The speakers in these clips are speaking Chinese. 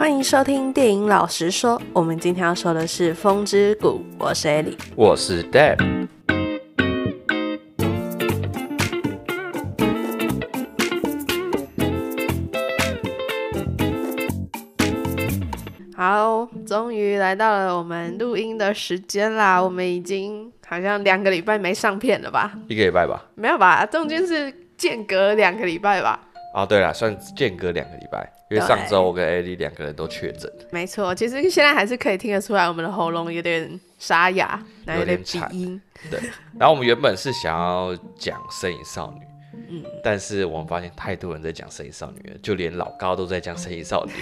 欢迎收听电影老实说，我们今天要说的是《风之谷》，我是 Ellie，我是 Deb。好，终于来到了我们录音的时间啦！我们已经好像两个礼拜没上片了吧？一个礼拜吧？没有吧？中间是间隔两个礼拜吧？哦，对了，算间隔两个礼拜，因为上周我跟 Ellie 两个人都确诊。没错，其实现在还是可以听得出来，我们的喉咙有点沙哑，有点鼻音。对，然后我们原本是想要讲《摄影少女》。嗯，但是我们发现太多人在讲《神隐少女》了，就连老高都在讲《神隐少女》。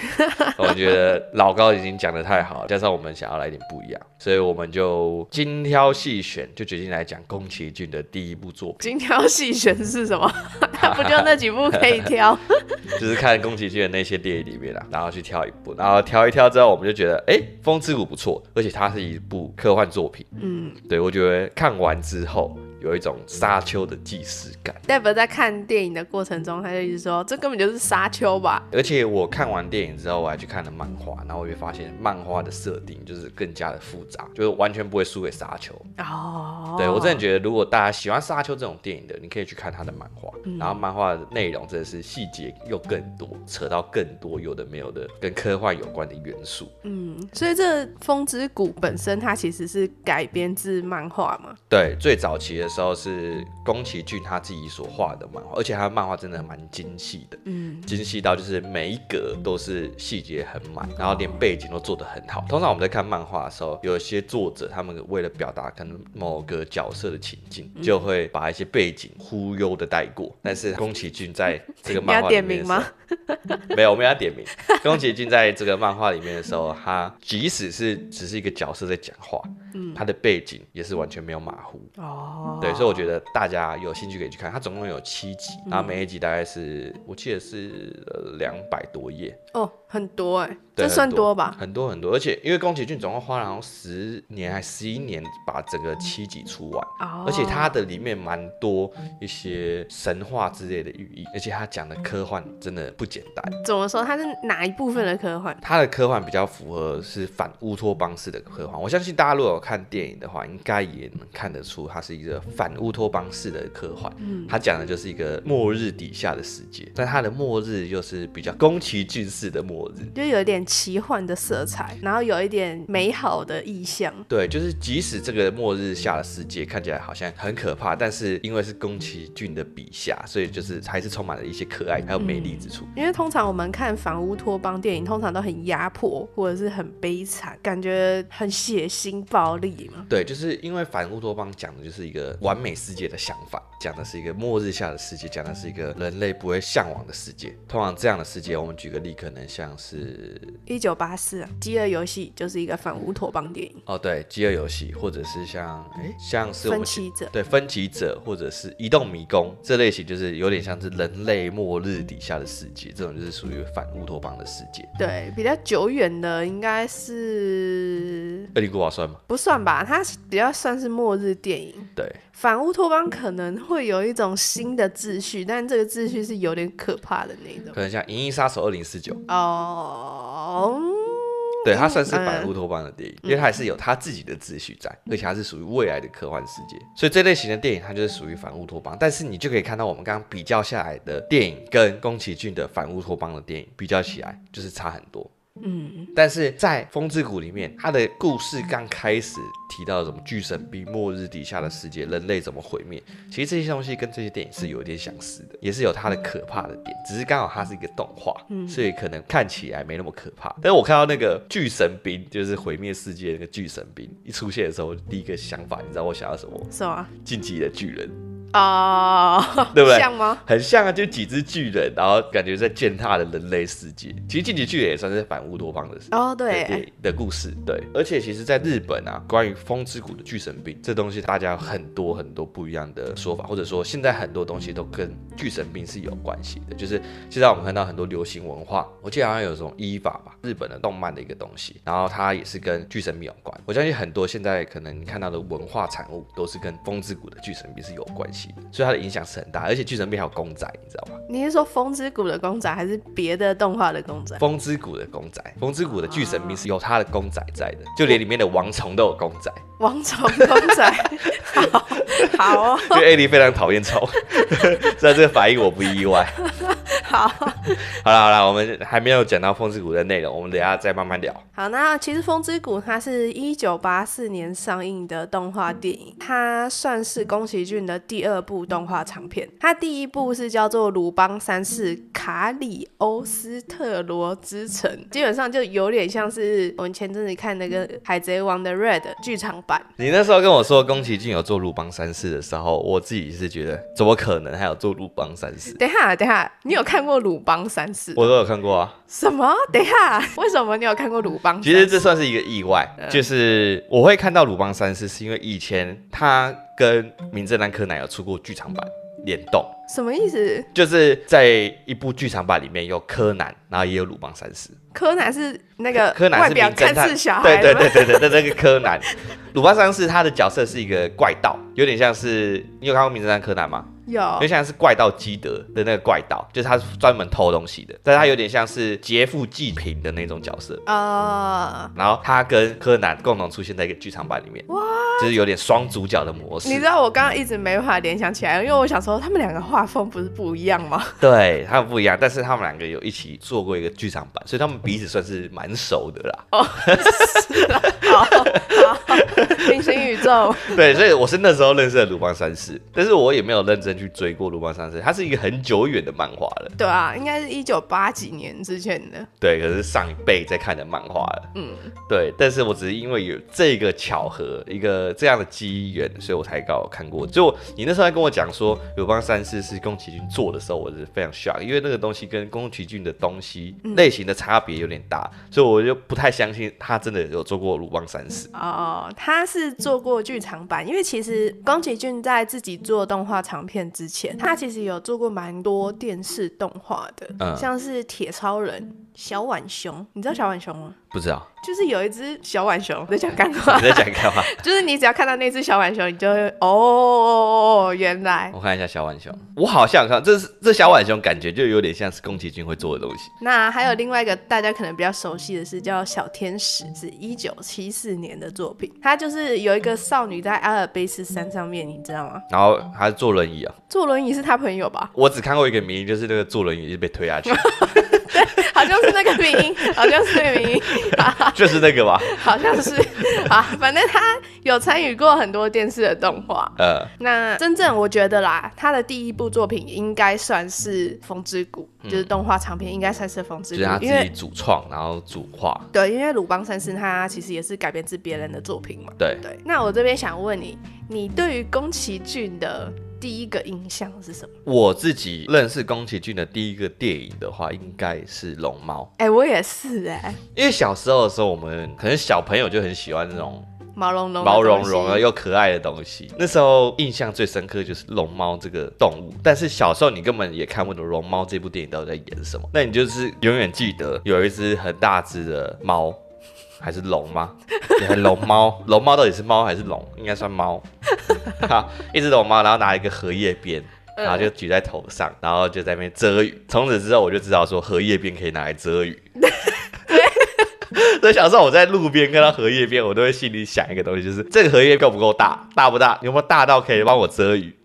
我觉得老高已经讲的太好了，加上我们想要来点不一样，所以我们就精挑细选，就决定来讲宫崎骏的第一部作品。精挑细选是什么？他不就那几部可以挑？就是看宫崎骏的那些电影里面啦，然后去挑一部，然后挑一挑之后，我们就觉得，哎，《风之谷》不错，而且它是一部科幻作品。嗯，对，我觉得看完之后。有一种沙丘的既视感。Deb 在看电影的过程中，他就一直说：“这根本就是沙丘吧。”而且我看完电影之后，我还去看了漫画，然后我就发现漫画的设定就是更加的复杂，就是完全不会输给沙丘。哦，对，我真的觉得，如果大家喜欢沙丘这种电影的，你可以去看他的漫画，嗯、然后漫画的内容真的是细节又更多，扯到更多有的没有的跟科幻有关的元素。嗯，所以这《风之谷》本身它其实是改编自漫画嘛？对，最早期的。时候是宫崎骏他自己所画的漫画，而且他的漫画真的蛮精细的，嗯，精细到就是每一格都是细节很满，然后连背景都做得很好。通常我们在看漫画的时候，有一些作者他们为了表达可能某个角色的情境，就会把一些背景忽悠的带过。但是宫崎骏在这个漫画里面 吗？没有，我们要点名。宫崎骏在这个漫画里面的时候，他即使是只是一个角色在讲话，嗯，他的背景也是完全没有马虎。哦，对。所以我觉得大家有兴趣可以去看，它总共有七集，然后每一集大概是，我记得是两百多页哦，很多哎。这算多吧？很多很多，而且因为宫崎骏总共花了好像十年还十一年把整个七集出完，哦、而且它的里面蛮多一些神话之类的寓意，而且他讲的科幻真的不简单。怎么说？它是哪一部分的科幻？它的科幻比较符合是反乌托邦式的科幻。我相信大家如果有看电影的话，应该也能看得出它是一个反乌托邦式的科幻。嗯，它讲的就是一个末日底下的世界，但它的末日又是比较宫崎骏式的末日，就有点。奇幻的色彩，然后有一点美好的意象。对，就是即使这个末日下的世界看起来好像很可怕，但是因为是宫崎骏的笔下，所以就是还是充满了一些可爱还有美丽之处。因为通常我们看反乌托邦电影，通常都很压迫或者是很悲惨，感觉很血腥暴力嘛。对，就是因为反乌托邦讲的就是一个完美世界的想法，讲的是一个末日下的世界，讲的是一个人类不会向往的世界。通常这样的世界，我们举个例，可能像是。一九八四，饥饿游戏就是一个反乌托邦电影。哦，对，饥饿游戏，或者是像，哎，像是分歧者，对，分歧者，或者是移动迷宫这类型，就是有点像是人类末日底下的世界，这种就是属于反乌托邦的世界。对，比较久远的应该是《恶灵古堡》算吗？不算吧，它比较算是末日电影。对，反乌托邦可能会有一种新的秩序，但这个秩序是有点可怕的那种，可能像《银翼杀手二零四九》哦。对，它算是反乌托邦的电影，因为它还是有它自己的秩序在，而且它是属于未来的科幻世界，所以这类型的电影它就是属于反乌托邦。但是你就可以看到我们刚刚比较下来的电影跟宫崎骏的反乌托邦的电影比较起来，就是差很多。嗯，但是在《风之谷》里面，它的故事刚开始提到什么巨神兵、末日底下的世界、人类怎么毁灭，其实这些东西跟这些电影是有点相似的，也是有它的可怕的点，只是刚好它是一个动画，所以可能看起来没那么可怕。但是我看到那个巨神兵，就是毁灭世界那个巨神兵一出现的时候，第一个想法，你知道我想要什么？什么？进击的巨人。啊，uh, 对不对？像吗？很像啊，就几只巨人，然后感觉在践踏的人类世界。其实进击巨人也算是反乌托邦的事哦，对，的故事，对。而且其实，在日本啊，关于风之谷的巨神兵这东西，大家有很多很多不一样的说法，或者说现在很多东西都跟巨神兵是有关系的。就是现在我们看到很多流行文化，我记得好像有这种伊法吧，日本的动漫的一个东西，然后它也是跟巨神兵有关。我相信很多现在可能你看到的文化产物，都是跟风之谷的巨神兵是有关系。期，所以它的影响是很大。而且巨神兵还有公仔，你知道吗？你是说风之谷的公仔，还是别的动画的公仔？风之谷的公仔，风之谷的巨神兵是有它的公仔在的，就连里面的王虫都有公仔。王虫公仔，好，好哦。因为艾莉非常讨厌虫，所以这个反应我不意外。好，好了好了，我们还没有讲到风之谷的内容，我们等下再慢慢聊。好，那其实风之谷它是一九八四年上映的动画电影，它算是宫崎骏的第二部动画长片。它第一部是叫做《鲁邦三世卡里欧斯特罗之城》，基本上就有点像是我们前阵子看那个《海贼王》的 Red 剧场版。你那时候跟我说宫崎骏有做鲁邦三世的时候，我自己是觉得怎么可能还有做鲁邦三世？等一下，等一下，你有看？看过鲁邦三世，我都有看过啊。什么？等一下，为什么你有看过鲁邦？其实这算是一个意外，嗯、就是我会看到鲁邦三世，是因为以前他跟名侦探柯南有出过剧场版联动。什么意思？就是在一部剧场版里面有柯南，然后也有鲁邦三世。柯南是那个柯南是名侦探小孩，对对对对对，那个柯南。鲁邦三世他的角色是一个怪盗，有点像是你有看过名侦探柯南吗？有，就像是怪盗基德的那个怪盗，就是他是专门偷东西的，但是他有点像是劫富济贫的那种角色啊。Uh, 然后他跟柯南共同出现在一个剧场版里面，哇，就是有点双主角的模式。你知道我刚刚一直没办法联想起来，因为我想说他们两个画风不是不一样吗？对，他们不一样，但是他们两个有一起做过一个剧场版，所以他们彼此算是蛮熟的啦。哦，是啊，好，好，平行宇宙。对，所以我是那时候认识的鲁邦三世，但是我也没有认真。去追过《鲁邦三世》，它是一个很久远的漫画了。对啊，应该是一九八几年之前的。对，可是上一辈在看的漫画了。嗯，对。但是我只是因为有这个巧合，一个这样的机缘，所以我才刚好看过。就你那时候还跟我讲说《鲁邦三世》是宫崎骏做的时候，我是非常 shock，因为那个东西跟宫崎骏的东西类型的差别有点大，嗯、所以我就不太相信他真的有做过《鲁邦三世》。哦，他是做过剧场版，因为其实宫崎骏在自己做动画长片。之前。他其实有做过蛮多电视动画的，嗯、像是铁超人、小浣熊，你知道小浣熊吗？不知道，就是有一只小浣熊在讲干话，你在讲干话，就是你只要看到那只小浣熊，你就会哦，原来。我看一下小浣熊，我好像看这是这小浣熊，感觉就有点像是宫崎骏会做的东西。那还有另外一个大家可能比较熟悉的是叫小天使，是一九七四年的作品，它就是有一个少女在阿尔卑斯山上面，你知道吗？然后还是坐轮椅啊？坐轮椅是他朋友吧？我只看过一个名，就是那个坐轮椅就被推下去。对，好像是那个名，好像是那个名。就是那个吧，好像是啊，反正他有参与过很多电视的动画。呃，那真正我觉得啦，他的第一部作品应该算是《风之谷》，嗯，就是动画长片，应该算是《风之谷》，就是他自己主创，然后主画。对，因为鲁邦三世他其实也是改编自别人的作品嘛。对对。那我这边想问你，你对于宫崎骏的第一个印象是什么？我自己认识宫崎骏的第一个电影的话，应该是《龙猫》。哎、欸，我也是哎、欸，因为小时候的时候，我们可能小朋友就很喜欢那种毛茸茸、毛茸茸而又可爱的东西。那时候印象最深刻就是龙猫这个动物，但是小时候你根本也看不懂龙猫这部电影到底在演什么。那你就是永远记得有一只很大只的猫。还是龙吗？龙猫，龙猫到底是猫还是龙？应该算猫。好，一只龙猫，然后拿一个荷叶边，然后就举在头上，然后就在那边遮雨。从此之后，我就知道说荷叶边可以拿来遮雨。所以小时候我在路边看到荷叶边，我都会心里想一个东西，就是这个荷叶够不够大？大不大？有没有大到可以帮我遮雨？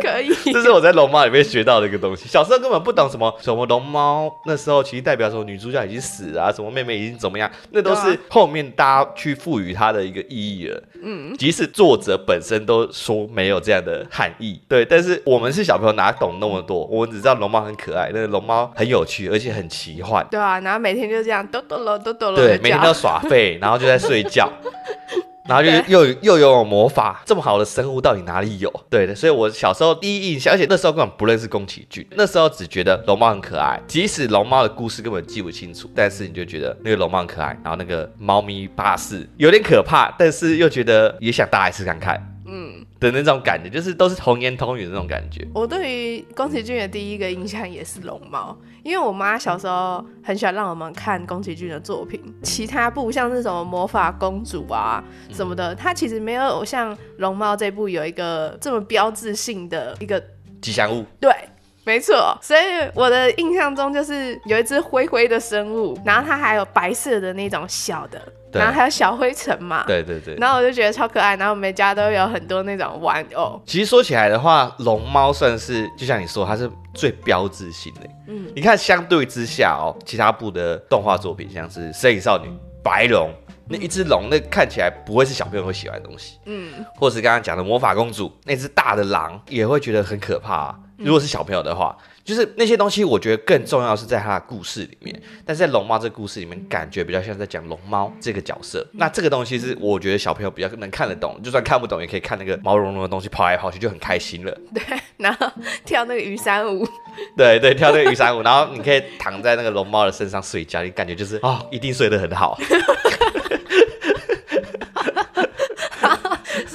可以，这是我在龙猫里面学到的一个东西。小时候根本不懂什么什么龙猫，那时候其实代表什么女主角已经死了啊，什么妹妹已经怎么样，那都是后面大家去赋予它的一个意义了。嗯，即使作者本身都说没有这样的含义，对，但是我们是小朋友哪懂那么多？我们只知道龙猫很可爱，那个龙猫很有趣，而且很奇幻。对啊，然后每天就这样哆哆啰哆哆啰，对，每天都耍废，然后就在睡觉。然后就又又有魔法，这么好的生物到底哪里有？对的，所以我小时候第一印象，而且那时候根本不认识宫崎骏，那时候只觉得龙猫很可爱，即使龙猫的故事根本记不清楚，但是你就觉得那个龙猫很可爱，然后那个猫咪巴士有点可怕，但是又觉得也想大一次看看。嗯。的那种感觉，就是都是童言童语的那种感觉。我对于宫崎骏的第一个印象也是龙猫，因为我妈小时候很喜欢让我们看宫崎骏的作品，其他部像是什么魔法公主啊什么的，它其实没有像龙猫这部有一个这么标志性的一个吉祥物。对。没错，所以我的印象中就是有一只灰灰的生物，然后它还有白色的那种小的，然后还有小灰尘嘛。对对对。然后我就觉得超可爱，然后每家都有很多那种玩偶。其实说起来的话，龙猫算是就像你说，它是最标志性的。嗯。你看，相对之下哦，其他部的动画作品，像是《神隐少女》、《白龙》，那一只龙，那看起来不会是小朋友会喜欢的东西。嗯。或是刚刚讲的魔法公主，那只大的狼，也会觉得很可怕啊。如果是小朋友的话，就是那些东西，我觉得更重要是在他的故事里面。但是在龙猫这个故事里面，感觉比较像在讲龙猫这个角色。那这个东西是我觉得小朋友比较能看得懂，就算看不懂，也可以看那个毛茸茸的东西跑来跑去，就很开心了。对，然后跳那个雨伞舞。对对，跳那个雨伞舞，然后你可以躺在那个龙猫的身上睡觉，你感觉就是哦，一定睡得很好。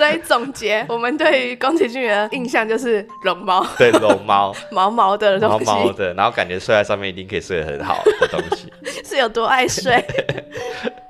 所以总结，我们对于宫崎骏的印象就是龙猫，对龙猫，毛毛的东西，毛毛的，然后感觉睡在上面一定可以睡得很好的东西，是有多爱睡？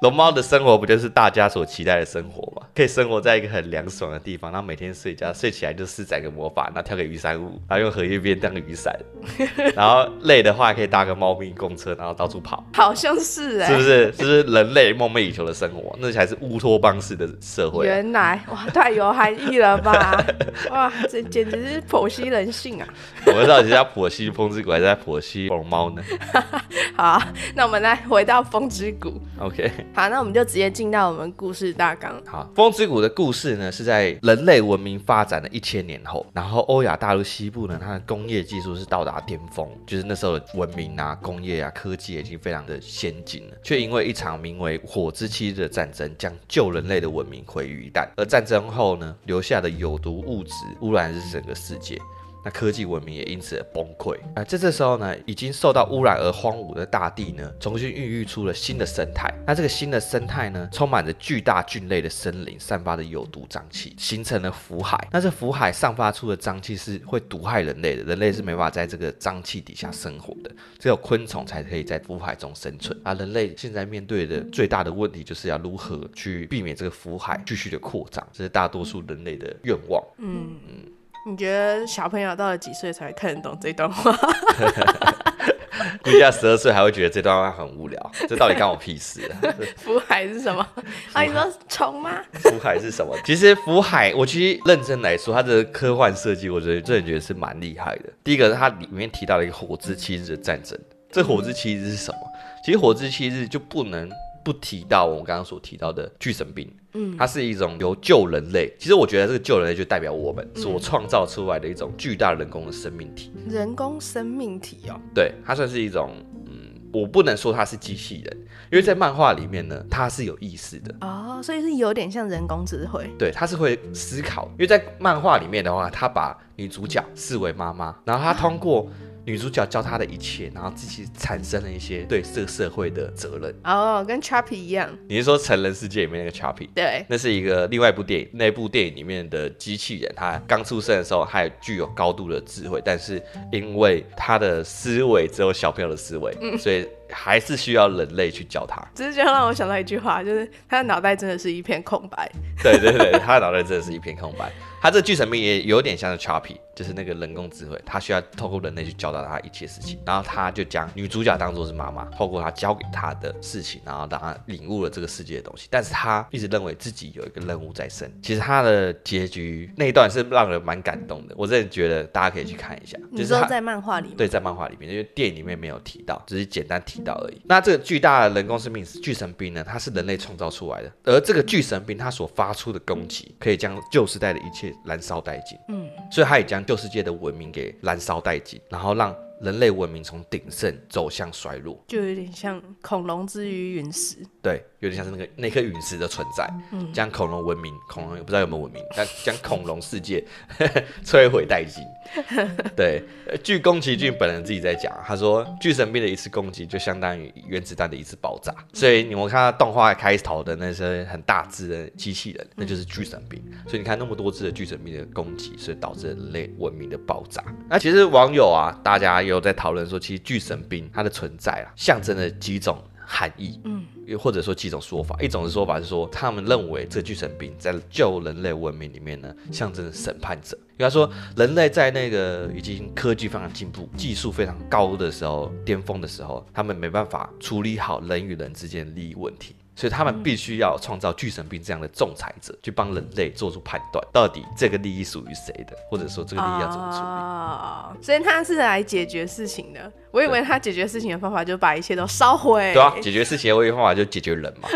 龙猫的生活不就是大家所期待的生活吗？可以生活在一个很凉爽的地方，然后每天睡觉，睡起来就施展个魔法，然后跳个雨伞舞，然后用荷叶边当个雨伞，然后累的话可以搭个猫咪公车，然后到处跑，好像是哎、欸，是不是？这是人类梦寐以求的生活，那才是乌托邦式的社会、啊。原来哇，太有含义了吧？哇，这简直是剖析人性啊！我们到底是要剖析风之谷，还是在剖析龙猫呢？好，那我们来回到风之谷。OK。好，那我们就直接进到我们故事大纲。好，风之谷的故事呢，是在人类文明发展的一千年后，然后欧亚大陆西部呢，它的工业技术是到达巅峰，就是那时候的文明啊、工业啊、科技已经非常的先进了，却因为一场名为火之期的战争，将旧人类的文明毁于一旦。而战争后呢，留下的有毒物质污染是整个世界。那科技文明也因此而崩溃啊！在这时候呢，已经受到污染而荒芜的大地呢，重新孕育出了新的生态。那这个新的生态呢，充满着巨大菌类的森林，散发着有毒瘴气，形成了腐海。那这腐海散发出的瘴气是会毒害人类的，人类是没办法在这个瘴气底下生活的，只有昆虫才可以在腐海中生存。啊人类现在面对的最大的问题，就是要如何去避免这个腐海继续的扩张，这是大多数人类的愿望。嗯嗯。你觉得小朋友到了几岁才会看得懂这段话？估计要十二岁还会觉得这段话很无聊，这到底干我屁事啊？腐海是什么？啊，你说虫吗？福海是什么？其实福海，我其实认真来说，它的科幻设计，我觉得真的觉得是蛮厉害的。第一个，它里面提到了一个火之七日的战争，这火之七日是什么？其实火之七日就不能。不提到我们刚刚所提到的巨神兵，嗯，它是一种由旧人类，其实我觉得这个旧人类就代表我们所创造出来的一种巨大人工的生命体。人工生命体哦，对，它算是一种，嗯，我不能说它是机器人，因为在漫画里面呢，它是有意识的哦，所以是有点像人工智慧。对，它是会思考，因为在漫画里面的话，它把女主角视为妈妈，然后它通过。女主角教他的一切，然后自己产生了一些对这个社会的责任。哦，跟 Chappie 一样。你是说成人世界里面那个 Chappie？对，那是一个另外一部电影。那部电影里面的机器人，他刚出生的时候还具有高度的智慧，但是因为他的思维只有小朋友的思维，嗯，所以还是需要人类去教它。这就让我想到一句话，就是他的脑袋真的是一片空白。对对对，他的脑袋真的是一片空白。他这个巨神兵也有点像是 Chappie，就是那个人工智慧，他需要透过人类去教导他一切事情，然后他就将女主角当做是妈妈，透过他教给他的事情，然后让他领悟了这个世界的东西。但是他一直认为自己有一个任务在身。其实他的结局那一段是让人蛮感动的，我真的觉得大家可以去看一下。就是、你说在漫画里面？对，在漫画里面，因为电影里面没有提到，只是简单提到而已。那这个巨大的人工生命巨神兵呢，它是人类创造出来的，而这个巨神兵它所发出的攻击，可以将旧时代的一切燃烧殆尽。嗯，所以它也将旧世界的文明给燃烧殆尽，然后让人类文明从鼎盛走向衰落，就有点像恐龙之于陨石。对，有点像是那个那颗陨石的存在，嗯，将恐龙文明，恐龙也不知道有没有文明，但将恐龙世界 摧毁殆尽。对，据宫崎骏本人自己在讲，他说巨神兵的一次攻击就相当于原子弹的一次爆炸，所以你们看到动画开头的那些很大只的机器人，那就是巨神兵。所以你看那么多只的巨神兵的攻击，所以导致人类文明的爆炸。那其实网友啊，大家也有在讨论说，其实巨神兵它的存在啊，象征了几种。含义，嗯，又或者说几种说法，一种的说法是说，他们认为这巨神兵在旧人类文明里面呢，象征审判者。因为他说，人类在那个已经科技非常进步、技术非常高的时候、巅峰的时候，他们没办法处理好人与人之间的利益问题。所以他们必须要创造巨神兵这样的仲裁者，去帮人类做出判断，到底这个利益属于谁的，或者说这个利益要怎么处理。哦，所以他是来解决事情的。我以为他解决事情的方法就把一切都烧毁。对啊，解决事情的唯一方法就解决人嘛。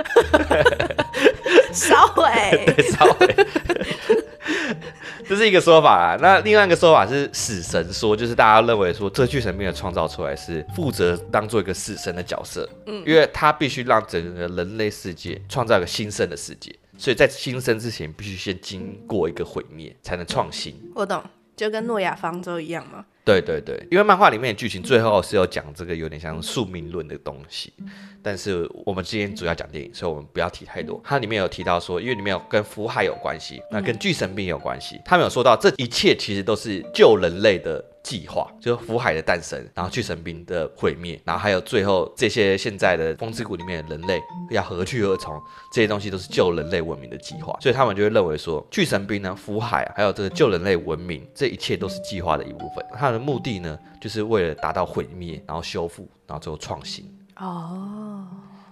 烧毁。对，烧毁。这是一个说法啊，那另外一个说法是死神说，就是大家认为说这巨神兵的创造出来是负责当做一个死神的角色，嗯，因为他必须让整个人类世界创造一个新生的世界，所以在新生之前必须先经过一个毁灭才能创新。我懂，就跟诺亚方舟一样嘛。对对对，因为漫画里面的剧情最后是有讲这个有点像宿命论的东西，但是我们今天主要讲电影，所以我们不要提太多。它里面有提到说，因为里面有跟福海有关系，那跟巨神兵有关系，他们有说到这一切其实都是救人类的。计划就是福海的诞生，然后巨神兵的毁灭，然后还有最后这些现在的风之谷里面的人类要何去何从，这些东西都是救人类文明的计划，所以他们就会认为说，巨神兵呢，福海还有这个救人类文明，这一切都是计划的一部分。它的目的呢，就是为了达到毁灭，然后修复，然后最后创新。哦。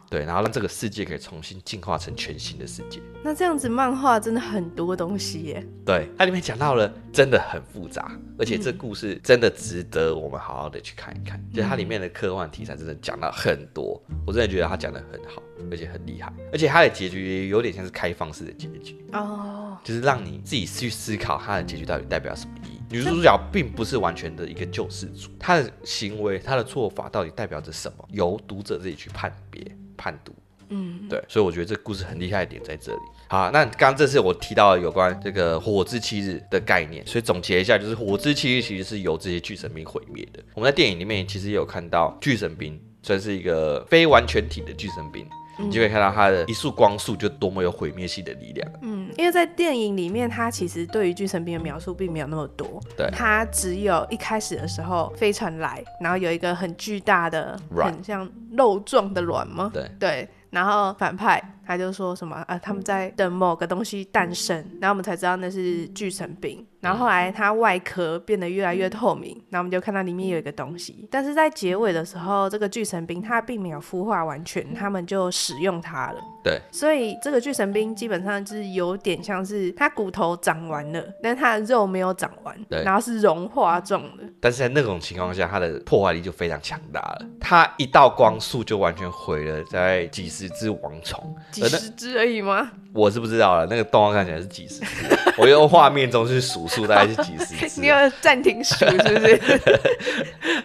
对，然后让这个世界可以重新进化成全新的世界。那这样子漫画真的很多东西耶。对，它里面讲到了真的很复杂，而且这故事真的值得我们好好的去看一看。嗯、就它里面的科幻题材真的讲到很多，我真的觉得它讲的很好，而且很厉害。而且它的结局有点像是开放式的结局哦，就是让你自己去思考它的结局到底代表什么意义。女主角并不是完全的一个救世主，她的行为、她的做法到底代表着什么，由读者自己去判别。判读，嗯，对，所以我觉得这故事很厉害的点在这里。好，那刚刚这次我提到有关这个火之七日的概念，所以总结一下，就是火之七日其实是由这些巨神兵毁灭的。我们在电影里面其实也有看到巨神兵，算是一个非完全体的巨神兵。你就可以看到它的一束光束就多么有毁灭性的力量。嗯，因为在电影里面，它其实对于巨神兵的描述并没有那么多。对，它只有一开始的时候飞船来，然后有一个很巨大的、很像肉状的卵吗？对对。然后反派他就说什么啊，他们在等某个东西诞生，然后我们才知道那是巨神兵。然后后来它外壳变得越来越透明，然后我们就看到里面有一个东西。但是在结尾的时候，这个巨神兵它并没有孵化完全，他们就使用它了。对，所以这个巨神兵基本上就是有点像是它骨头长完了，但是它的肉没有长完，对，然后是融化状的。但是在那种情况下，它的破坏力就非常强大了。它一道光束就完全毁了在几十只王虫，几十只而已吗？我是不知道了，那个动画看起来是几十只，我用画面中去数数，大概是几十只。你要暂停数是不是？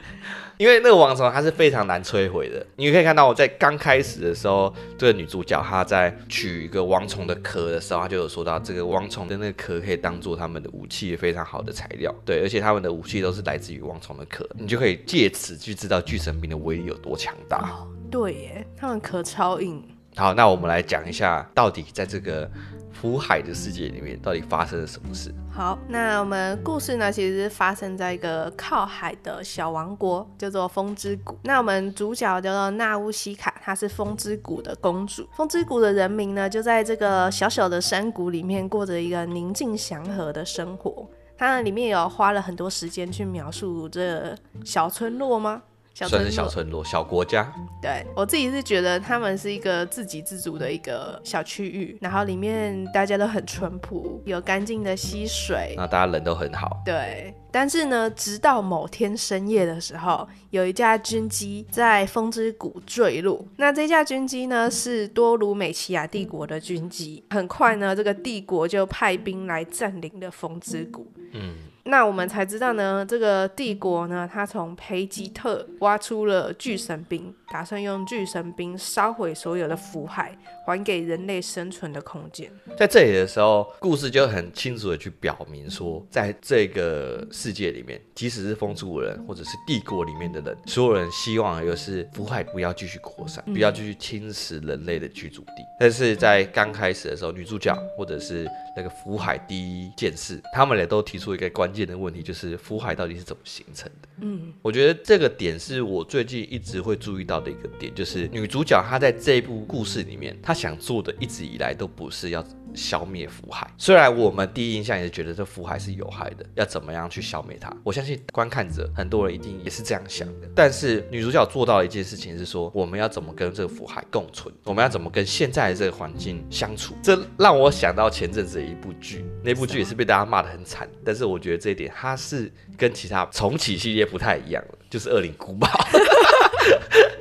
因为那个王虫它是非常难摧毁的，你可以看到我在刚开始的时候，这个女主角她在取一个王虫的壳的时候，她就有说到这个王虫的那个壳可以当做他们的武器，非常好的材料。对，而且他们的武器都是来自于王虫的壳，你就可以借此去知道巨神兵的威力有多强大。哦，对耶，他们壳超硬。好，那我们来讲一下，到底在这个福海的世界里面，到底发生了什么事？好，那我们故事呢，其实是发生在一个靠海的小王国，叫做风之谷。那我们主角叫做娜乌西卡，她是风之谷的公主。风之谷的人民呢，就在这个小小的山谷里面，过着一个宁静祥和的生活。它里面有花了很多时间去描述这小村落吗？算是小村落、小国家。对，我自己是觉得他们是一个自给自足的一个小区域，然后里面大家都很淳朴，有干净的溪水，那大家人都很好。对，但是呢，直到某天深夜的时候，有一架军机在风之谷坠落。那这架军机呢，是多鲁美奇亚帝国的军机。很快呢，这个帝国就派兵来占领了风之谷。嗯。那我们才知道呢，这个帝国呢，他从培吉特挖出了巨神兵，打算用巨神兵烧毁所有的福海，还给人类生存的空间。在这里的时候，故事就很清楚的去表明说，在这个世界里面，即使是风族人或者是帝国里面的人，所有人希望的就是福海不要继续扩散，不要继续侵蚀人类的居住地。但是在刚开始的时候，女主角或者是那个福海第一件事，他们也都提出一个关键的问题，就是福海到底是怎么形成的？嗯，我觉得这个点是我最近一直会注意到的一个点，就是女主角她在这一部故事里面，她想做的一直以来都不是要消灭福海。虽然我们第一印象也是觉得这福海是有害的，要怎么样去消灭它？我相信观看者很多人一定也是这样想的。但是女主角做到一件事情是说，我们要怎么跟这个福海共存？我们要怎么跟现在的这个环境相处？这让我想到前阵子的一部剧，那部剧也是被大家骂得很惨。但是我觉得这一点它是跟其他重启系列不太一样了，就是《恶灵古堡》。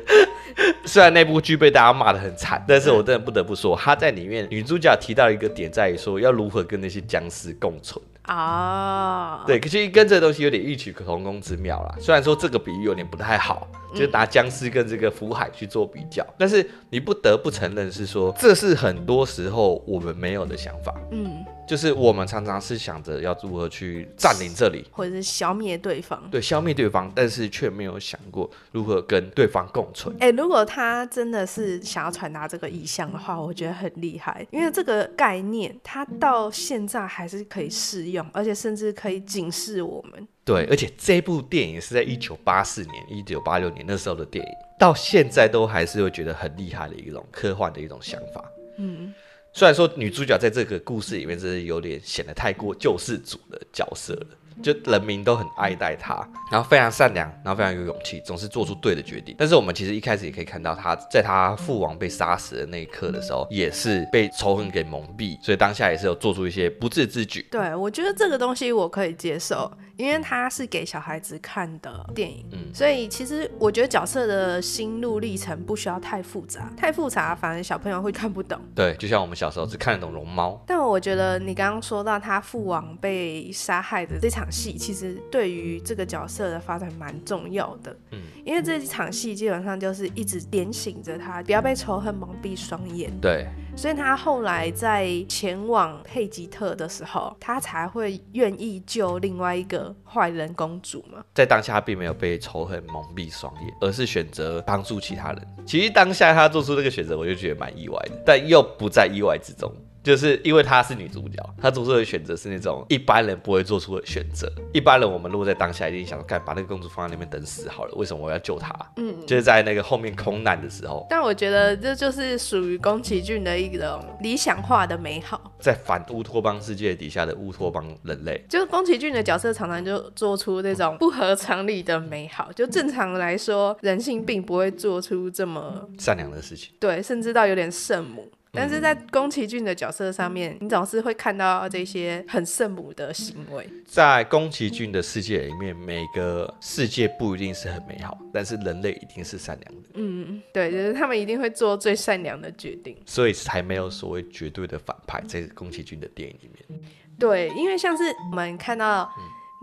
虽然那部剧被大家骂的很惨，但是我真的不得不说，他在里面女主角提到一个点，在于说要如何跟那些僵尸共存啊。Oh. 对，其实跟这个东西有点异曲同工之妙啦。虽然说这个比喻有点不太好，就拿僵尸跟这个福海去做比较，但是你不得不承认是说，这是很多时候我们没有的想法。嗯。就是我们常常是想着要如何去占领这里，或者是消灭对方。对，消灭对方，但是却没有想过如何跟对方共存。哎、欸，如果他真的是想要传达这个意向的话，我觉得很厉害，因为这个概念它到现在还是可以适用，而且甚至可以警示我们。对，而且这部电影是在一九八四年、一九八六年那时候的电影，到现在都还是会觉得很厉害的一种科幻的一种想法。嗯。虽然说女主角在这个故事里面真是有点显得太过救世主的角色了。就人民都很爱戴他，然后非常善良，然后非常有勇气，总是做出对的决定。但是我们其实一开始也可以看到，他在他父王被杀死的那一刻的时候，也是被仇恨给蒙蔽，所以当下也是有做出一些不智之举。对，我觉得这个东西我可以接受，因为他是给小孩子看的电影，嗯，所以其实我觉得角色的心路历程不需要太复杂，太复杂反而小朋友会看不懂。对，就像我们小时候只看得懂龙猫。但我觉得你刚刚说到他父王被杀害的这场。场戏其实对于这个角色的发展蛮重要的，嗯，因为这一场戏基本上就是一直点醒着他，不要被仇恨蒙蔽双眼。对，所以他后来在前往佩吉特的时候，他才会愿意救另外一个坏人公主嘛。在当下，他并没有被仇恨蒙蔽双眼，而是选择帮助其他人。其实当下他做出这个选择，我就觉得蛮意外的，但又不在意外之中。就是因为她是女主角，她做出的选择是那种一般人不会做出的选择。一般人我们如果在当下一定想说，干把那个公主放在那边等死好了，为什么我要救她？嗯，就是在那个后面空难的时候。但我觉得这就是属于宫崎骏的一种理想化的美好，在反乌托邦世界底下的乌托邦人类，就是宫崎骏的角色常常就做出那种不合常理的美好。就正常来说，人性并不会做出这么善良的事情，对，甚至到有点圣母。但是在宫崎骏的角色上面，你总是会看到这些很圣母的行为。在宫崎骏的世界里面，每个世界不一定是很美好，但是人类一定是善良的。嗯，对，就是他们一定会做最善良的决定，所以才没有所谓绝对的反派在宫崎骏的电影里面。对，因为像是我们看到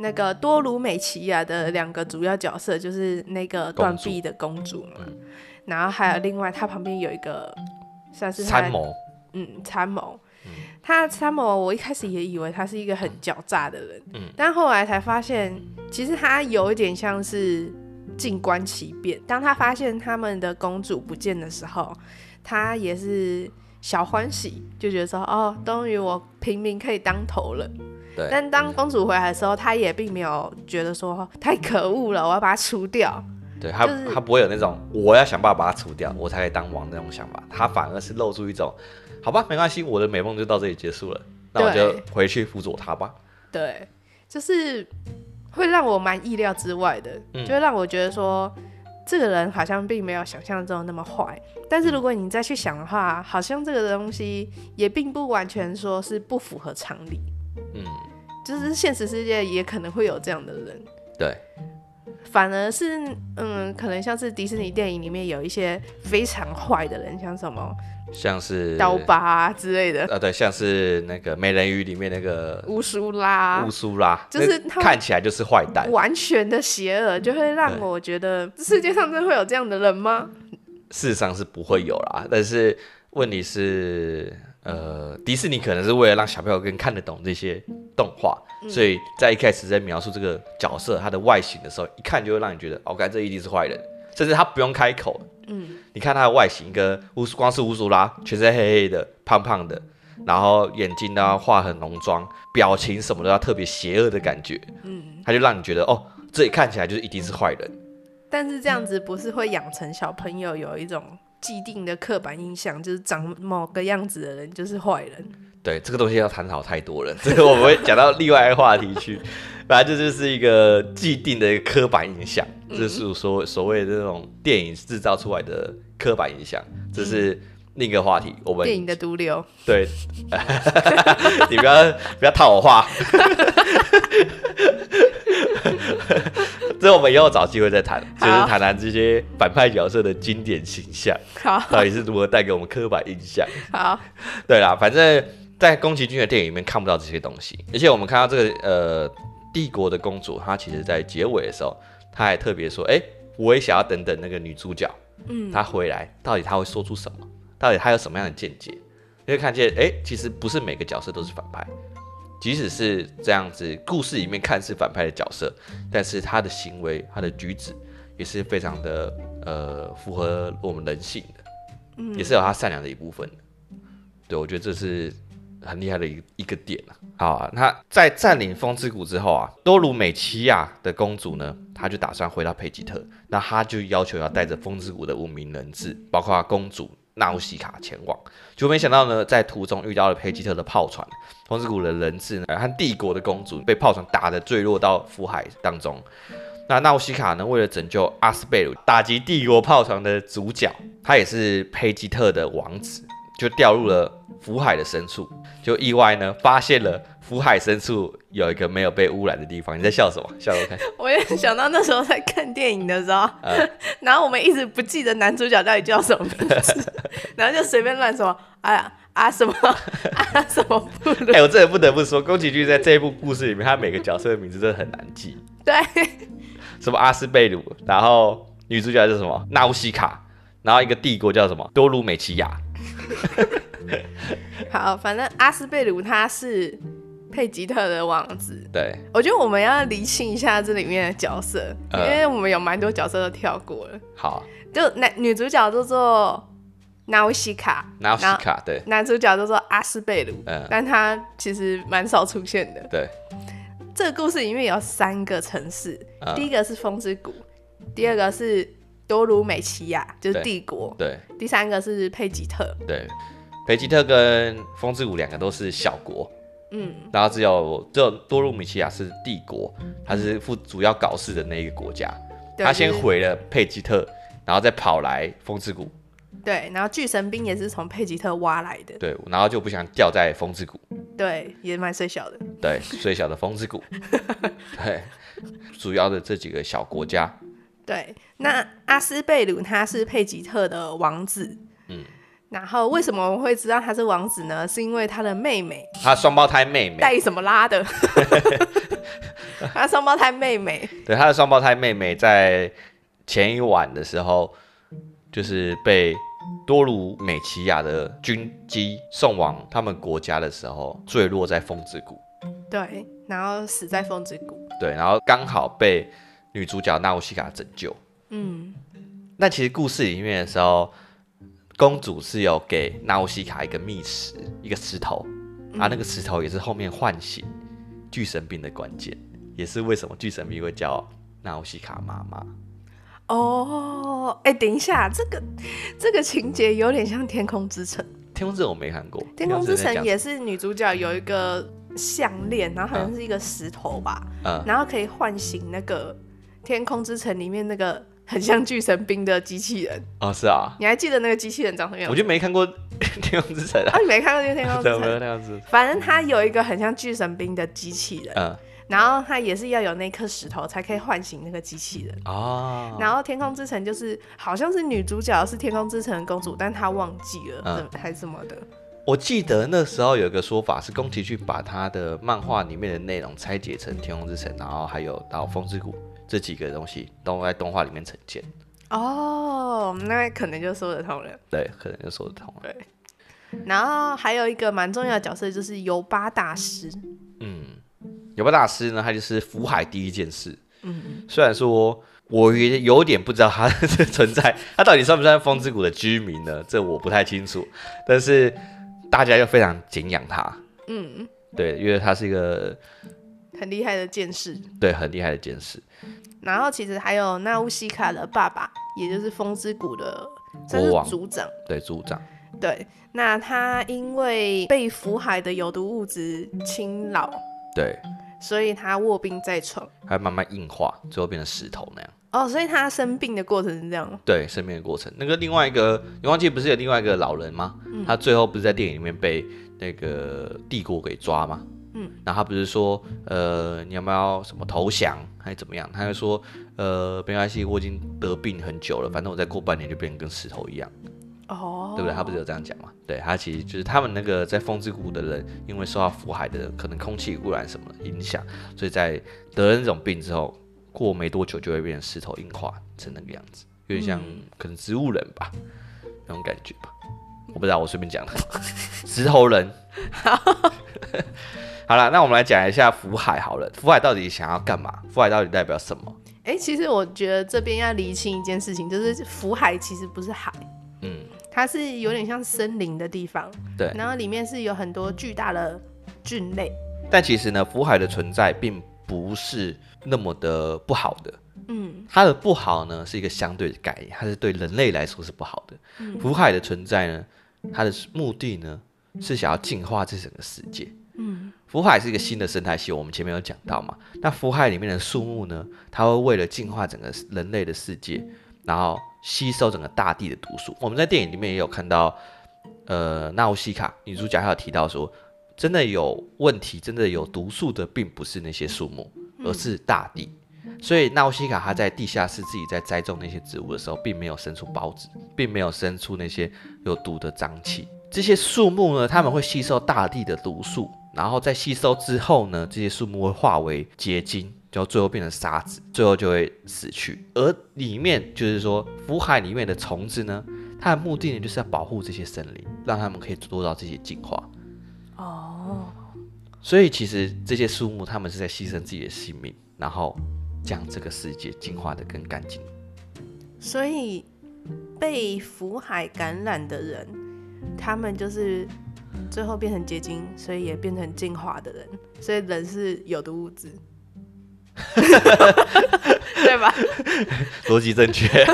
那个多鲁美奇亚的两个主要角色，就是那个断臂的公主嘛，嗯、然后还有另外他旁边有一个。算是参谋，嗯，参谋，嗯、他参谋，我一开始也以为他是一个很狡诈的人，嗯，但后来才发现，其实他有一点像是静观其变。当他发现他们的公主不见的时候，他也是小欢喜，就觉得说，哦，终于我平民可以当头了。对。但当公主回来的时候，他也并没有觉得说太可恶了，我要把他除掉。对他，就是、他不会有那种我要想办法把他除掉，我才可以当王那种想法。他反而是露出一种，好吧，没关系，我的美梦就到这里结束了，那我就回去辅佐他吧。对，就是会让我蛮意料之外的，嗯、就会让我觉得说，这个人好像并没有想象中那么坏。但是如果你再去想的话，好像这个东西也并不完全说是不符合常理。嗯，就是现实世界也可能会有这样的人。对。反而是嗯，可能像是迪士尼电影里面有一些非常坏的人，像什么。像是刀疤啊之类的，啊对，像是那个美人鱼里面那个乌苏拉，乌苏拉，就是看起来就是坏蛋，完全的邪恶，就会让我觉得世界上真的会有这样的人吗？事实上是不会有啦，但是问题是，呃，迪士尼可能是为了让小朋友更看得懂这些动画，嗯、所以在一开始在描述这个角色他的外形的时候，一看就会让你觉得，哦，该这一定是坏人，甚至他不用开口。嗯，你看他的外形，跟乌光是乌苏拉，全身黑黑的、胖胖的，然后眼睛都要画很浓妆，表情什么都要特别邪恶的感觉。嗯，他就让你觉得哦，这里看起来就是一定是坏人。但是这样子不是会养成小朋友有一种既定的刻板印象，就是长某个样子的人就是坏人。对，这个东西要探讨太多了，这个我们会讲到另外一个话题去。反正这就是一个既定的一个刻板印象，这、是所所谓的这种电影制造出来的刻板印象，这是另一个话题。我们电影的毒瘤，对，你不要不要套我话，这我们以后找机会再谈，就是谈谈这些反派角色的经典形象，好，到底是如何带给我们刻板印象。好，对啦，反正在宫崎骏的电影里面看不到这些东西，而且我们看到这个呃。帝国的公主，她其实在结尾的时候，她还特别说：“哎、欸，我也想要等等那个女主角，嗯，她回来，到底她会说出什么？到底他有什么样的见解？你会看见，哎、欸，其实不是每个角色都是反派，即使是这样子，故事里面看似反派的角色，但是他的行为、他的举止也是非常的呃符合我们人性的，嗯，也是有他善良的一部分的。对，我觉得这是。”很厉害的一个一个点啊！好啊，那在占领风之谷之后啊，多鲁美奇亚的公主呢，她就打算回到佩吉特，那她就要求要带着风之谷的五名人质，包括公主纳乌西卡前往，就没想到呢，在途中遇到了佩吉特的炮船，风之谷的人质呢和帝国的公主被炮船打得坠落到福海当中。那纳乌西卡呢，为了拯救阿斯贝鲁，打击帝国炮船的主角，他也是佩吉特的王子。就掉入了福海的深处，就意外呢发现了福海深处有一个没有被污染的地方。你在笑什么？笑我看。我也想到那时候在看电影的时候，嗯、然后我们一直不记得男主角到底叫什么名字，然后就随便乱说，哎呀啊什么 啊什么不。哎、欸，我这也不得不说，宫崎骏在这一部故事里面，他每个角色的名字真的很难记。对，什么阿斯贝鲁，然后女主角叫什么纳乌西卡，然后一个帝国叫什么多鲁美奇亚。好，反正阿斯贝鲁他是佩吉特的王子。对，我觉得我们要厘清一下这里面的角色，呃、因为我们有蛮多角色都跳过了。好，就男女主角叫做纳乌西卡，纳乌西卡对，男主角叫做阿斯贝鲁，嗯，但他其实蛮少出现的。对，这个故事里面有三个城市，嗯、第一个是风之谷，第二个是。多鲁美奇亚就是帝国，对，对，第三个是佩吉特，对，佩吉特跟风之谷两个都是小国，嗯，然后只有只有多鲁米奇亚是帝国，他是负主要搞事的那一个国家，他先毁了佩吉特，然后再跑来风之谷，对，然后巨神兵也是从佩吉特挖来的，对，然后就不想掉在风之谷，对，也蛮衰小的，对，衰小的风之谷，对，主要的这几个小国家。对，那阿斯贝鲁他是佩吉特的王子，嗯，然后为什么我们会知道他是王子呢？是因为他的妹妹，他双胞胎妹妹带什么拉的？他双胞胎妹妹，对，他的双胞胎妹妹在前一晚的时候，就是被多鲁美奇亚的军机送往他们国家的时候，坠落在风之谷，对，然后死在风之谷，对，然后刚好被。女主角纳乌西卡拯救。嗯，那其实故事里面的时候，公主是有给纳乌西卡一个密石，一个石头，啊，那个石头也是后面唤醒巨神兵的关键，也是为什么巨神兵会叫纳乌西卡妈妈。哦，哎、欸，等一下，这个这个情节有点像《天空之城》。天空之城我没看过，《天空之城》也是女主角有一个项链，然后好像是一个石头吧，嗯，然后可以唤醒那个。天空之城里面那个很像巨神兵的机器人哦，是啊，你还记得那个机器人长什么样？我就没看过 天空之城啊，啊你没看过天空之城？没有那样子。反正它有一个很像巨神兵的机器人，嗯，然后它也是要有那颗石头才可以唤醒那个机器人哦。然后天空之城就是好像是女主角是天空之城的公主，但她忘记了，嗯、还是什么的。我记得那时候有一个说法是宫崎骏把他的漫画里面的内容拆解成天空之城，然后还有到风之谷这几个东西都在动画里面呈现。哦，那可能就说得通了。对，可能就说得通了。对。然后还有一个蛮重要的角色就是尤巴大师。嗯，尤巴大师呢，他就是福海第一件事。嗯，虽然说我也有点不知道他的存在，他到底算不算风之谷的居民呢？这我不太清楚。但是大家又非常敬仰他。嗯，对，因为他是一个很厉害的剑士。对，很厉害的剑士。然后其实还有纳乌西卡的爸爸，也就是风之谷的国王族长。对，族长。对，那他因为被福海的有毒物质侵扰，对，所以他卧病在床，还慢慢硬化，最后变成石头那样。哦，所以他生病的过程是这样。对，生病的过程。那个另外一个，你忘记不是有另外一个老人吗？嗯、他最后不是在电影里面被那个帝国给抓吗？嗯，然后他不是说，呃，你要不要什么投降，还是怎么样？他就说，呃，没关系，我已经得病很久了，反正我再过半年就变成跟石头一样。哦，对不对？他不是有这样讲嘛？对，他其实就是他们那个在风之谷的人，因为受到福海的可能空气污染什么的影响，所以在得了那种病之后，过没多久就会变成石头硬化成那个样子，有点像可能植物人吧，嗯、那种感觉吧。我不知道，我随便讲的。石头人。好了，那我们来讲一下福海好了。福海到底想要干嘛？福海到底代表什么？哎、欸，其实我觉得这边要厘清一件事情，就是福海其实不是海。嗯。它是有点像森林的地方，对，然后里面是有很多巨大的菌类。但其实呢，福海的存在并不是那么的不好的，嗯，它的不好呢是一个相对的概念，它是对人类来说是不好的。嗯，福海的存在呢，它的目的呢是想要净化这整个世界。嗯，福海是一个新的生态系，我们前面有讲到嘛。那福海里面的树木呢，它会为了净化整个人类的世界，然后。吸收整个大地的毒素。我们在电影里面也有看到，呃，纳乌西卡女主角还有提到说，真的有问题、真的有毒素的，并不是那些树木，而是大地。所以纳乌西卡她在地下室自己在栽种那些植物的时候，并没有生出孢子，并没有生出那些有毒的脏气。这些树木呢，它们会吸收大地的毒素，然后在吸收之后呢，这些树木会化为结晶。就最后变成沙子，最后就会死去。而里面就是说，福海里面的虫子呢，它的目的呢，就是要保护这些森林，让他们可以做到这些进化。哦，所以其实这些树木，它们是在牺牲自己的性命，然后将这个世界净化的更干净。所以被福海感染的人，他们就是最后变成结晶，所以也变成进化的人。所以人是有毒物质。对吧？逻辑正确。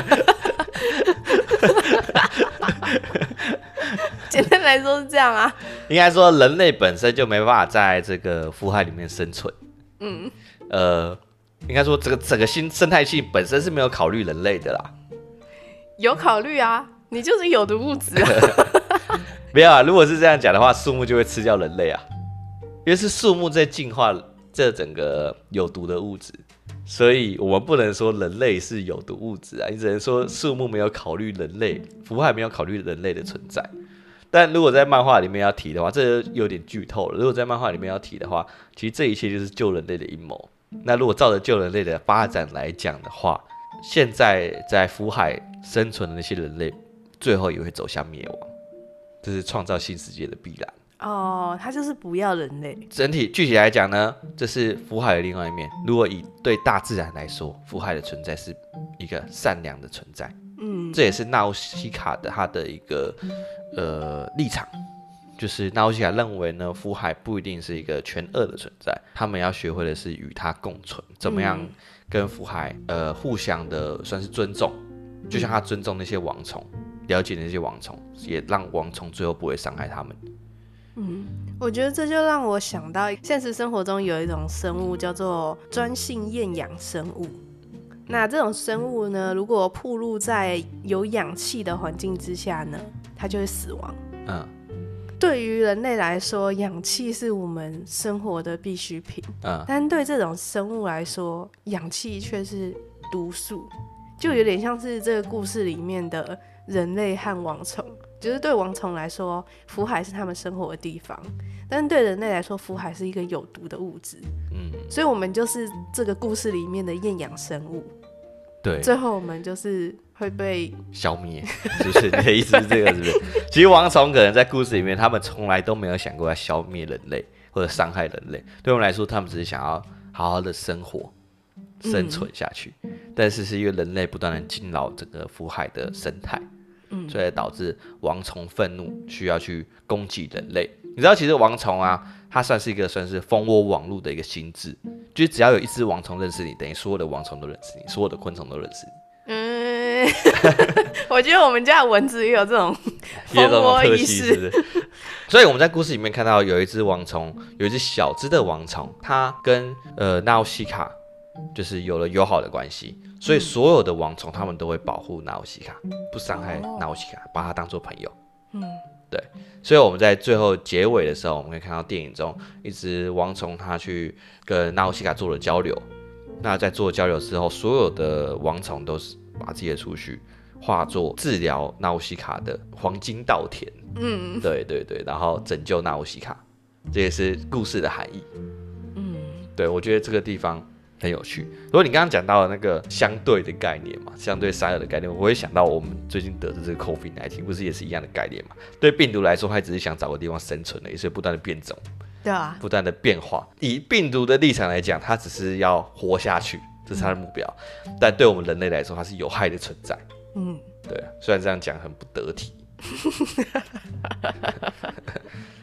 简单来说是这样啊。应该说，人类本身就没办法在这个腐海里面生存。嗯。呃，应该说，这个整个新生态系本身是没有考虑人类的啦。有考虑啊，你就是有毒物质啊。没有啊，如果是这样讲的话，树木就会吃掉人类啊，因为是树木在进化。这整个有毒的物质，所以我们不能说人类是有毒物质啊，你只能说树木没有考虑人类，福海没有考虑人类的存在。但如果在漫画里面要提的话，这有点剧透了。如果在漫画里面要提的话，其实这一切就是救人类的阴谋。那如果照着救人类的发展来讲的话，现在在福海生存的那些人类，最后也会走向灭亡，这是创造新世界的必然。哦，他就是不要人类。整体具体来讲呢，这是福海的另外一面。如果以对大自然来说，福海的存在是一个善良的存在。嗯，这也是纳乌西卡的他的一个呃立场，就是纳乌西卡认为呢，福海不一定是一个全恶的存在。他们要学会的是与它共存，怎么样跟福海呃互相的算是尊重，就像他尊重那些王虫，了解那些网虫，也让网虫最后不会伤害他们。嗯，我觉得这就让我想到现实生活中有一种生物叫做专性厌氧生物。那这种生物呢，如果暴露在有氧气的环境之下呢，它就会死亡。嗯，对于人类来说，氧气是我们生活的必需品。嗯，但对这种生物来说，氧气却是毒素，就有点像是这个故事里面的人类和王虫。就是对王虫来说，福海是他们生活的地方，但是对人类来说，福海是一个有毒的物质。嗯，所以我们就是这个故事里面的厌氧生物。对，最后我们就是会被消灭，是不是？你的意思是这个，是不是？其实王虫可能在故事里面，他们从来都没有想过要消灭人类或者伤害人类。对我们来说，他们只是想要好好的生活、生存下去。嗯、但是是因为人类不断的侵扰整个福海的生态。嗯，所以导致王虫愤怒，需要去攻击人类。你知道，其实王虫啊，它算是一个算是蜂窝网络的一个心智，就是只要有一只王虫认识你，等于所有的王虫都认识你，所有的昆虫都认识你。嗯，我觉得我们家的蚊子也有这种 蜂窝意识？所以我们在故事里面看到有一只王虫，有一只小只的王虫，它跟呃纳奥西卡就是有了友好的关系。所以所有的王虫，他们都会保护纳乌西卡，不伤害纳乌西卡，把它当做朋友。嗯，对。所以我们在最后结尾的时候，我们可以看到电影中一只王虫，它去跟纳乌西卡做了交流。那在做交流之后，所有的王虫都是把自己的储蓄化作治疗纳乌西卡的黄金稻田。嗯，对对对，然后拯救纳乌西卡，这也是故事的含义。嗯，对，我觉得这个地方。很有趣。如果你刚刚讲到的那个相对的概念嘛，相对沙尔的概念，我会想到我们最近得的这个 COVID-19，不是也是一样的概念嘛？对病毒来说，它只是想找个地方生存的，所以不断的变种，对啊，不断的变化。以病毒的立场来讲，它只是要活下去，这是它的目标。嗯、但对我们人类来说，它是有害的存在。嗯，对。虽然这样讲很不得体。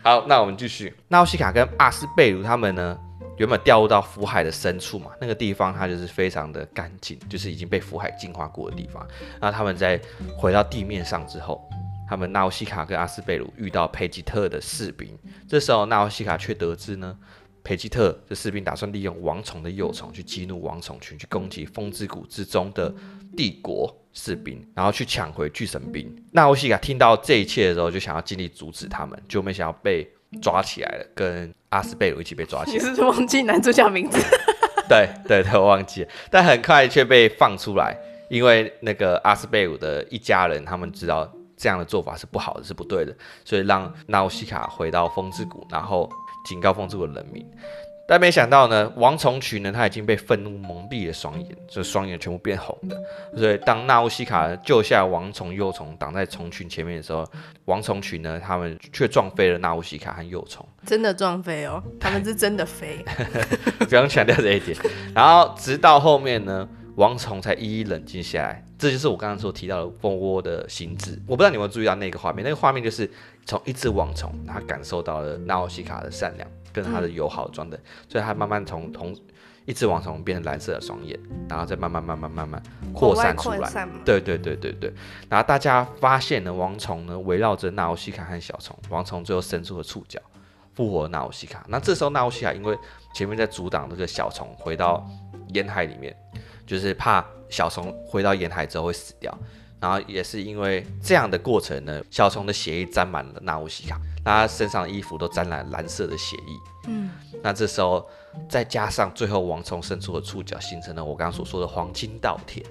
好，那我们继续。纳奥西卡跟阿斯贝鲁他们呢？原本掉入到福海的深处嘛，那个地方它就是非常的干净，就是已经被福海净化过的地方。那他们在回到地面上之后，他们纳奥西卡跟阿斯贝鲁遇到佩吉特的士兵。这时候纳奥西卡却得知呢，佩吉特的士兵打算利用王虫的幼虫去激怒王虫群，去攻击风之谷之中的帝国士兵，然后去抢回巨神兵。纳奥西卡听到这一切的时候，就想要尽力阻止他们，就没想到被抓起来了，跟阿斯贝鲁一起被抓起来。你是不是忘记男主角名字？对对对，我忘记了。但很快却被放出来，因为那个阿斯贝鲁的一家人，他们知道这样的做法是不好的，是不对的，所以让纳乌西卡回到风之谷，然后警告风之谷的人民。但没想到呢，王虫群呢，他已经被愤怒蒙蔽了双眼，这双眼全部变红的。所以当纳乌西卡救下王虫幼虫挡在虫群前面的时候，王虫群呢，他们却撞飞了纳乌西卡和幼虫。真的撞飞哦，他们是真的飞。不用强调这一点。然后直到后面呢，王虫才一一冷静下来。这就是我刚刚所提到的蜂窝的心智。我不知道你有没有注意到那个画面，那个画面就是从一只王虫，它感受到了纳乌西卡的善良。跟他的友好装的，所以他慢慢从同一只王虫变成蓝色的双眼，然后再慢慢慢慢慢慢扩散出来。对对对对对。然后大家发现了王虫呢围绕着纳欧西卡和小虫，王虫最后伸出了触角，复活了纳欧西卡。那这时候纳欧西卡因为前面在阻挡这个小虫回到沿海里面，就是怕小虫回到沿海之后会死掉。然后也是因为这样的过程呢，小虫的血液沾满了纳乌西卡。那他身上的衣服都沾染蓝色的血液。嗯，那这时候再加上最后王虫伸出的触角，形成了我刚刚所说的黄金稻田。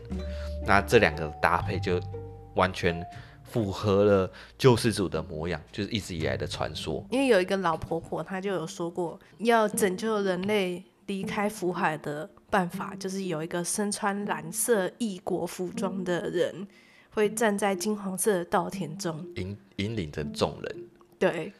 那这两个搭配就完全符合了救世主的模样，就是一直以来的传说。因为有一个老婆婆，她就有说过，要拯救人类离开福海的办法，就是有一个身穿蓝色异国服装的人，会站在金黄色的稻田中，引引领着众人。对，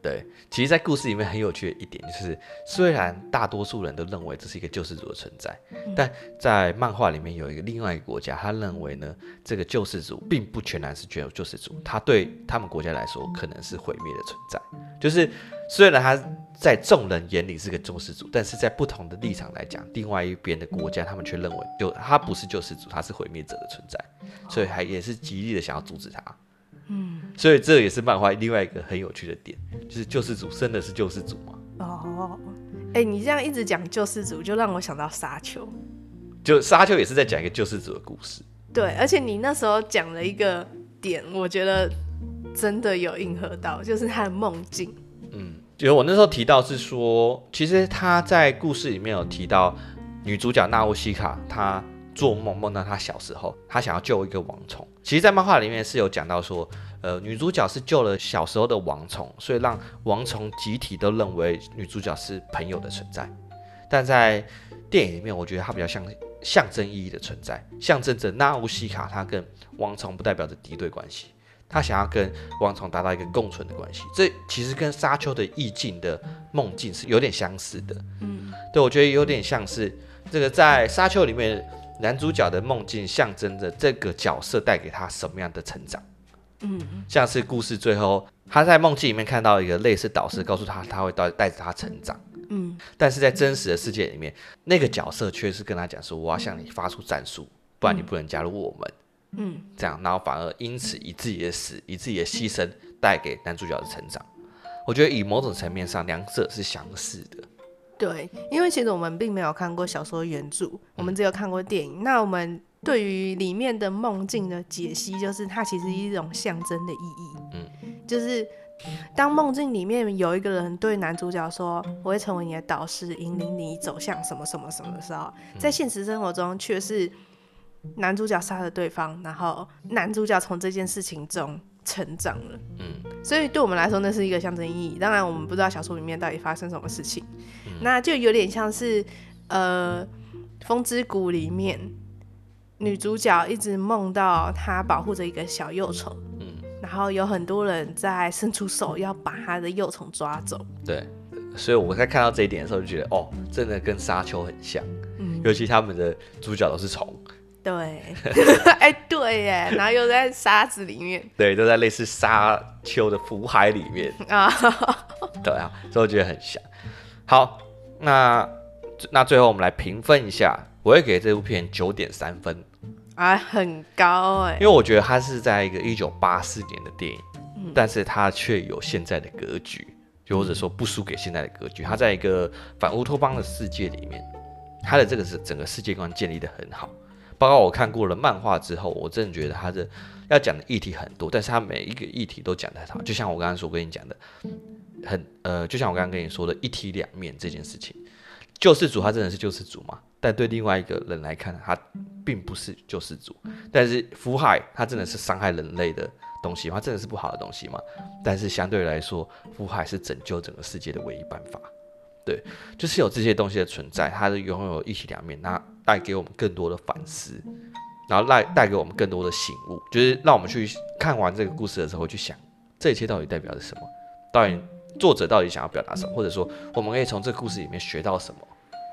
对，其实，在故事里面很有趣的一点就是，虽然大多数人都认为这是一个救世主的存在，嗯、但在漫画里面有一个另外一个国家，他认为呢，这个救世主并不全然是救救世主，他对他们国家来说可能是毁灭的存在。就是虽然他在众人眼里是个救世主，但是在不同的立场来讲，另外一边的国家他们却认为，就他不是救世主，他是毁灭者的存在，所以还也是极力的想要阻止他。嗯，所以这也是漫画另外一个很有趣的点，就是救世主真的是救世主吗？哦，哎、欸，你这样一直讲救世主，就让我想到沙丘。就沙丘也是在讲一个救世主的故事。对，而且你那时候讲了一个点，我觉得真的有应和到，就是他的梦境。嗯，就我那时候提到是说，其实他在故事里面有提到女主角纳乌西卡，她做梦梦到她小时候，她想要救一个王虫。其实，在漫画里面是有讲到说，呃，女主角是救了小时候的王虫，所以让王虫集体都认为女主角是朋友的存在。但在电影里面，我觉得它比较像象征意义的存在，象征着娜乌西卡她跟王虫不代表着敌对关系，她想要跟王虫达到一个共存的关系。这其实跟沙丘的意境的梦境是有点相似的。嗯，对，我觉得有点像是这个在沙丘里面。男主角的梦境象征着这个角色带给他什么样的成长？嗯，像是故事最后，他在梦境里面看到一个类似导师，告诉他他会带带着他成长。嗯，但是在真实的世界里面，那个角色却是跟他讲说：“我要向你发出战术，不然你不能加入我们。”嗯，这样，然后反而因此以自己的死，以自己的牺牲带给男主角的成长。我觉得以某种层面上，两者是相似的。对，因为其实我们并没有看过小说原著，我们只有看过电影。那我们对于里面的梦境的解析，就是它其实一种象征的意义。嗯，就是当梦境里面有一个人对男主角说：“我会成为你的导师，引领你走向什么什么什么”的时候，在现实生活中却是男主角杀了对方，然后男主角从这件事情中成长了。嗯。所以对我们来说，那是一个象征意义。当然，我们不知道小说里面到底发生什么事情，嗯、那就有点像是呃，《风之谷》里面女主角一直梦到她保护着一个小幼虫，嗯，然后有很多人在伸出手要把她的幼虫抓走。对，所以我在看到这一点的时候，就觉得哦，真的跟沙丘很像，嗯，尤其他们的主角都是虫。对，哎，对耶，然后又在沙子里面，对，都在类似沙丘的浮海里面 啊，对啊，所以我觉得很像。好，那那最后我们来评分一下，我会给这部片九点三分，啊，很高哎，因为我觉得它是在一个一九八四年的电影，嗯、但是它却有现在的格局，就或者说不输给现在的格局，它在一个反乌托邦的世界里面，它的这个是整个世界观建立的很好。包括我看过了漫画之后，我真的觉得他的要讲的议题很多，但是他每一个议题都讲得很好。就像我刚刚所跟你讲的，很呃，就像我刚刚跟你说的一体两面这件事情，救世主他真的是救世主嘛？但对另外一个人来看，他并不是救世主。但是福海他真的是伤害人类的东西吗？他真的是不好的东西嘛？但是相对来说，福海是拯救整个世界的唯一办法。对，就是有这些东西的存在，它是拥有一体两面，那带给我们更多的反思，然后带带给我们更多的醒悟，就是让我们去看完这个故事的时候去想，这一切到底代表着什么？导演作者到底想要表达什么？或者说，我们可以从这个故事里面学到什么？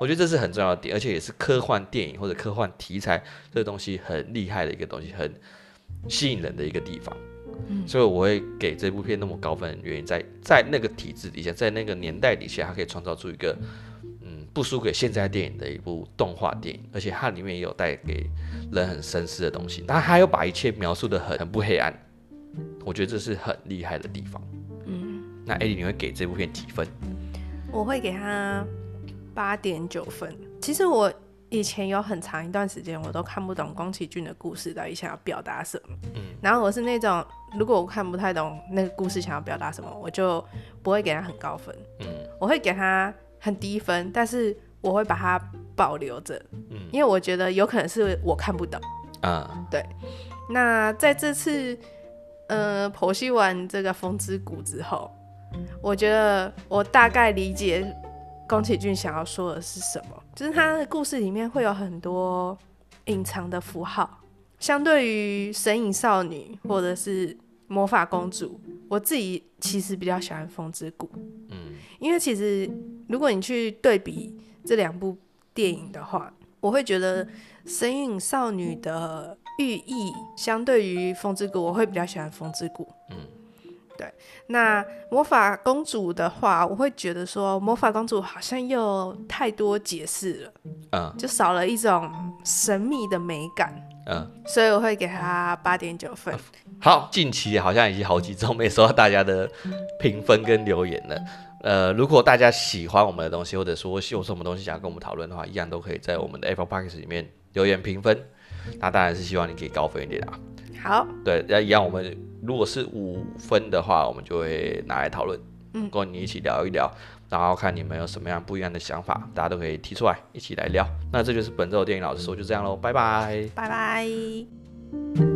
我觉得这是很重要的点，而且也是科幻电影或者科幻题材这个东西很厉害的一个东西，很吸引人的一个地方。嗯所以我会给这部片那么高分的原因在，在在那个体制底下，在那个年代底下，它可以创造出一个嗯不输给现在电影的一部动画电影，而且它里面也有带给人很深思的东西，但他又把一切描述的很很不黑暗，我觉得这是很厉害的地方。嗯，那艾莉你会给这部片几分？我会给他八点九分。其实我。以前有很长一段时间，我都看不懂宫崎骏的故事到底想要表达什么。嗯，然后我是那种，如果我看不太懂那个故事想要表达什么，我就不会给他很高分。嗯，我会给他很低分，但是我会把它保留着。嗯，因为我觉得有可能是我看不懂。啊，对。那在这次，呃，剖析完这个风之谷之后，我觉得我大概理解。宫崎骏想要说的是什么？就是他的故事里面会有很多隐藏的符号。相对于神隐少女或者是魔法公主，我自己其实比较喜欢风之谷。嗯，因为其实如果你去对比这两部电影的话，我会觉得神隐少女的寓意相对于风之谷，我会比较喜欢风之谷。嗯。对，那魔法公主的话，我会觉得说魔法公主好像又太多解释了，嗯，就少了一种神秘的美感，嗯，所以我会给他八点九分。好，近期好像已经好几周没收到大家的评分跟留言了，呃，如果大家喜欢我们的东西，或者说有什么东西想要跟我们讨论的话，一样都可以在我们的 Apple Podcast 里面留言评分，那当然是希望你可以高分一点啊。好，对，那一样我们。如果是五分的话，我们就会拿来讨论，嗯，跟你一起聊一聊，然后看你们有什么样不一样的想法，大家都可以提出来一起来聊。那这就是本周的电影老师说，就这样喽，拜拜，拜拜。